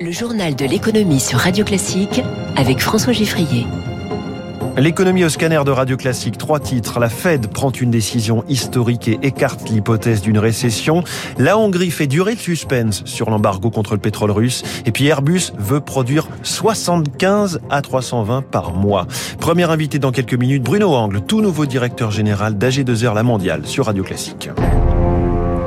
Le journal de l'économie sur Radio Classique avec François Giffrier. L'économie au scanner de Radio Classique, trois titres. La Fed prend une décision historique et écarte l'hypothèse d'une récession. La Hongrie fait durer le suspense sur l'embargo contre le pétrole russe. Et puis Airbus veut produire 75 à 320 par mois. Premier invité dans quelques minutes, Bruno Angle, tout nouveau directeur général d'AG2R La Mondiale sur Radio Classique.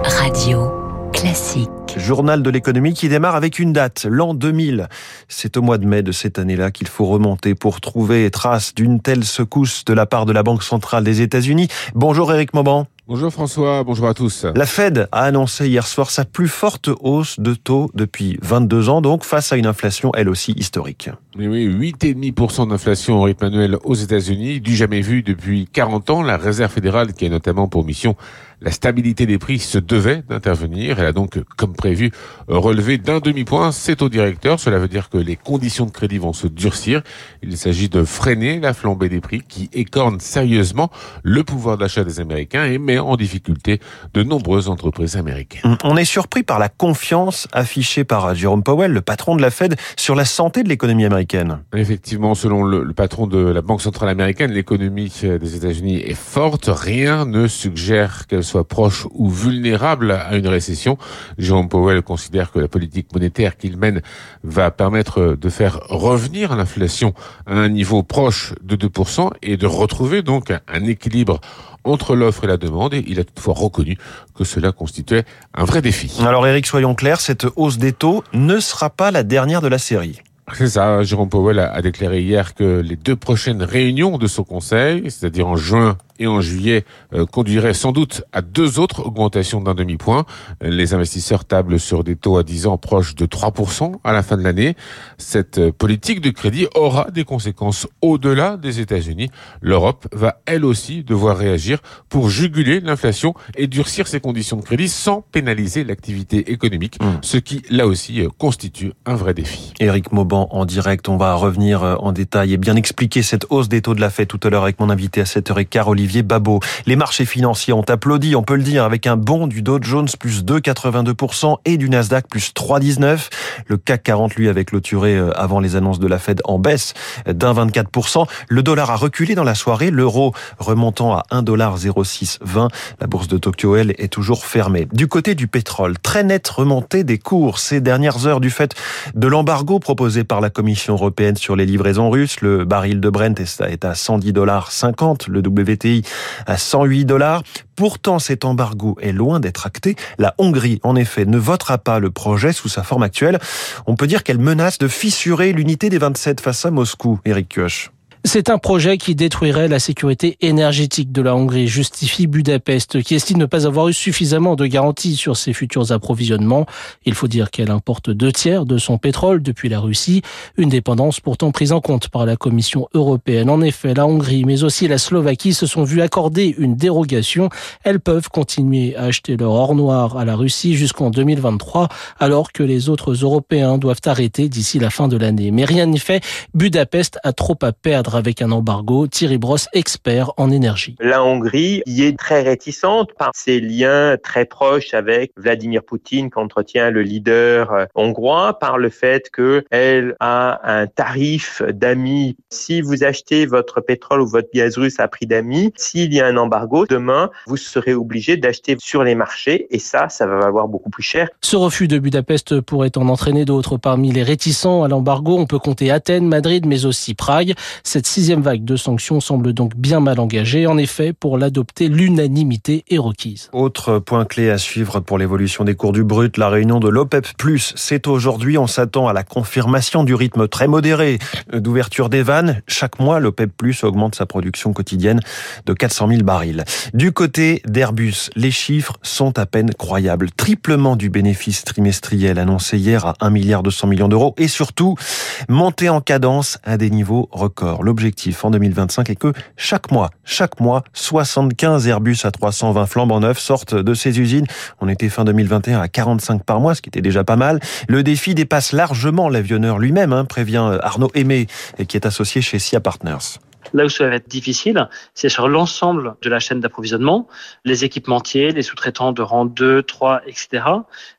Radio Classique. Journal de l'économie qui démarre avec une date, l'an 2000. C'est au mois de mai de cette année-là qu'il faut remonter pour trouver trace d'une telle secousse de la part de la Banque centrale des États-Unis. Bonjour Eric Mauban. Bonjour François, bonjour à tous. La Fed a annoncé hier soir sa plus forte hausse de taux depuis 22 ans, donc face à une inflation elle aussi historique. Oui, oui, 8,5% d'inflation au rythme annuel aux États-Unis, du jamais vu depuis 40 ans. La Réserve fédérale, qui a notamment pour mission la stabilité des prix, se devait d'intervenir. Elle a donc, comme prévu, relevé d'un demi-point ses taux directeurs. Cela veut dire que les conditions de crédit vont se durcir. Il s'agit de freiner la flambée des prix qui écorne sérieusement le pouvoir d'achat des Américains et met en difficulté de nombreuses entreprises américaines. On est surpris par la confiance affichée par Jerome Powell, le patron de la Fed, sur la santé de l'économie américaine. Effectivement, selon le, le patron de la Banque centrale américaine, l'économie des États-Unis est forte. Rien ne suggère qu'elle soit proche ou vulnérable à une récession. Jerome Powell considère que la politique monétaire qu'il mène va permettre de faire revenir l'inflation à un niveau proche de 2% et de retrouver donc un équilibre entre l'offre et la demande et il a toutefois reconnu que cela constituait un vrai défi. Alors Eric, soyons clairs, cette hausse des taux ne sera pas la dernière de la série. C'est ça, Jérôme Powell a déclaré hier que les deux prochaines réunions de son conseil, c'est-à-dire en juin et en juillet euh, conduirait sans doute à deux autres augmentations d'un demi-point. Les investisseurs tablent sur des taux à 10 ans proches de 3% à la fin de l'année. Cette euh, politique de crédit aura des conséquences au-delà des États-Unis. L'Europe va elle aussi devoir réagir pour juguler l'inflation et durcir ses conditions de crédit sans pénaliser l'activité économique, mmh. ce qui là aussi euh, constitue un vrai défi. Éric Mauban en direct, on va revenir en détail et bien expliquer cette hausse des taux de la fête tout à l'heure avec mon invité à 7h15 Olivier Les marchés financiers ont applaudi, on peut le dire, avec un bond du Dow Jones plus 2,82% et du Nasdaq plus 3,19%. Le CAC 40, lui, avec clôturé euh, avant les annonces de la Fed en baisse d'un 24%. Le dollar a reculé dans la soirée, l'euro remontant à 1,0620. La bourse de Tokyo, elle, est toujours fermée. Du côté du pétrole, très nette remontée des cours ces dernières heures du fait de l'embargo proposé par la Commission européenne sur les livraisons russes. Le baril de Brent est à 110 dollars 50. Le WTI à 108 dollars. Pourtant, cet embargo est loin d'être acté. La Hongrie, en effet, ne votera pas le projet sous sa forme actuelle. On peut dire qu'elle menace de fissurer l'unité des 27 face à Moscou. Eric Kioch. C'est un projet qui détruirait la sécurité énergétique de la Hongrie, justifie Budapest, qui estime ne pas avoir eu suffisamment de garanties sur ses futurs approvisionnements. Il faut dire qu'elle importe deux tiers de son pétrole depuis la Russie, une dépendance pourtant prise en compte par la Commission européenne. En effet, la Hongrie, mais aussi la Slovaquie se sont vues accorder une dérogation. Elles peuvent continuer à acheter leur or noir à la Russie jusqu'en 2023, alors que les autres Européens doivent arrêter d'ici la fin de l'année. Mais rien n'y fait, Budapest a trop à perdre avec un embargo. Thierry Brosse, expert en énergie. La Hongrie y est très réticente par ses liens très proches avec Vladimir Poutine qu'entretient le leader euh, hongrois, par le fait qu'elle a un tarif d'amis. Si vous achetez votre pétrole ou votre gaz russe à prix d'amis, s'il y a un embargo, demain, vous serez obligé d'acheter sur les marchés et ça, ça va valoir beaucoup plus cher. Ce refus de Budapest pourrait en entraîner d'autres. Parmi les réticents à l'embargo, on peut compter Athènes, Madrid, mais aussi Prague. Cette sixième vague de sanctions semble donc bien mal engagée. En effet, pour l'adopter, l'unanimité est requise. Autre point clé à suivre pour l'évolution des cours du brut, la réunion de l'OPEP+. C'est aujourd'hui, on s'attend à la confirmation du rythme très modéré d'ouverture des vannes. Chaque mois, l'OPEP+, augmente sa production quotidienne de 400 000 barils. Du côté d'Airbus, les chiffres sont à peine croyables. Triplement du bénéfice trimestriel annoncé hier à 1 milliard 200 millions d'euros et surtout, monter en cadence à des niveaux records l'objectif en 2025 est que chaque mois, chaque mois, 75 Airbus à 320 flambant neufs sortent de ces usines. On était fin 2021 à 45 par mois, ce qui était déjà pas mal. Le défi dépasse largement l'avionneur lui-même, hein, prévient Arnaud Aimé, qui est associé chez SIA Partners. Là où ça va être difficile, c'est sur l'ensemble de la chaîne d'approvisionnement, les équipementiers, les sous-traitants de rang 2, 3, etc.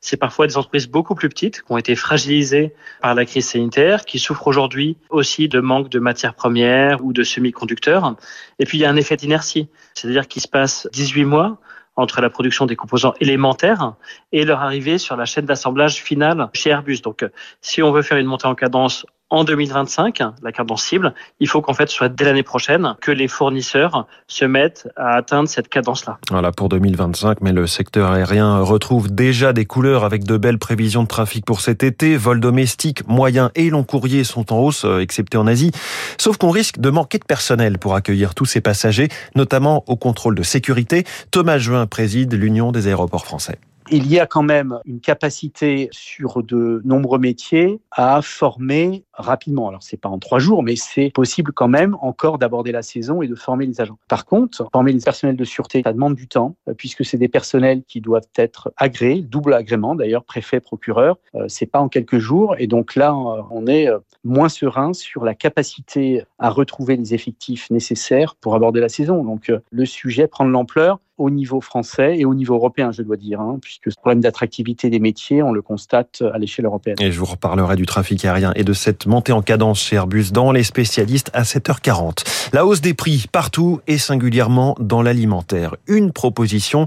C'est parfois des entreprises beaucoup plus petites qui ont été fragilisées par la crise sanitaire, qui souffrent aujourd'hui aussi de manque de matières premières ou de semi-conducteurs. Et puis il y a un effet d'inertie, c'est-à-dire qu'il se passe 18 mois entre la production des composants élémentaires et leur arrivée sur la chaîne d'assemblage finale chez Airbus. Donc, si on veut faire une montée en cadence en 2025, la cadence cible, il faut qu'en fait, ce soit dès l'année prochaine que les fournisseurs se mettent à atteindre cette cadence-là. Voilà pour 2025, mais le secteur aérien retrouve déjà des couleurs avec de belles prévisions de trafic pour cet été. Vols domestiques, moyens et long courrier sont en hausse, euh, excepté en Asie. Sauf qu'on risque de manquer de personnel pour accueillir tous ces passagers, notamment au contrôle de sécurité. Thomas Juin préside l'Union des aéroports français il y a quand même une capacité sur de nombreux métiers à former rapidement. Alors c'est pas en trois jours, mais c'est possible quand même encore d'aborder la saison et de former les agents. Par contre, former les personnels de sûreté, ça demande du temps euh, puisque c'est des personnels qui doivent être agréés, double agrément d'ailleurs, préfet, procureur. Euh, c'est pas en quelques jours et donc là euh, on est moins serein sur la capacité à retrouver les effectifs nécessaires pour aborder la saison. Donc le sujet prend de l'ampleur au niveau français et au niveau européen, je dois dire, hein, puisque ce problème d'attractivité des métiers, on le constate à l'échelle européenne. Et je vous reparlerai du trafic aérien et de cette montée en cadence chez Airbus dans les spécialistes à 7h40. La hausse des prix partout et singulièrement dans l'alimentaire. Une proposition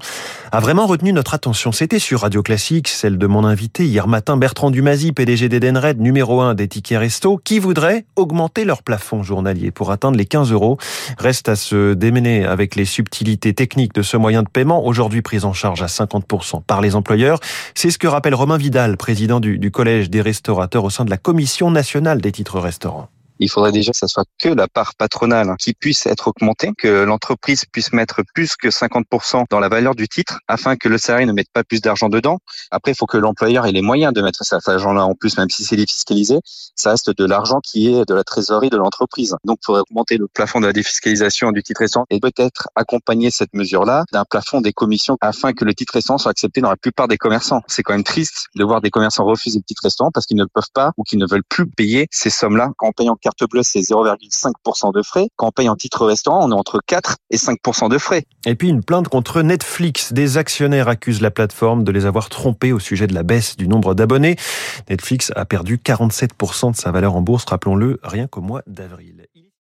a vraiment retenu notre attention. C'était sur Radio Classique, celle de mon invité hier matin, Bertrand Dumazy, PDG d'Edenred, numéro 1 des tickets resto, qui voudrait augmenter leur plafond journalier pour atteindre les 15 euros. Reste à se démener avec les subtilités techniques de ce moyen de paiement, aujourd'hui pris en charge à 50% par les employeurs. C'est ce que rappelle Romain Vidal, président du Collège des restaurateurs au sein de la Commission nationale des titres restaurants il faudrait déjà que ça soit que la part patronale qui puisse être augmentée, que l'entreprise puisse mettre plus que 50% dans la valeur du titre afin que le salarié ne mette pas plus d'argent dedans. Après, il faut que l'employeur ait les moyens de mettre cet argent-là en plus, même si c'est défiscalisé. Ça reste de l'argent qui est de la trésorerie de l'entreprise. Donc, il faudrait augmenter le plafond de la défiscalisation du titre restant et peut-être accompagner cette mesure-là d'un plafond des commissions afin que le titre restant soit accepté dans la plupart des commerçants. C'est quand même triste de voir des commerçants refuser le titre restant parce qu'ils ne peuvent pas ou qu'ils ne veulent plus payer ces sommes-là en payant carte bleue, c'est 0,5% de frais. Quand on paye en titre restaurant, on est entre 4 et 5% de frais. Et puis une plainte contre Netflix. Des actionnaires accusent la plateforme de les avoir trompés au sujet de la baisse du nombre d'abonnés. Netflix a perdu 47% de sa valeur en bourse, rappelons-le, rien qu'au mois d'avril.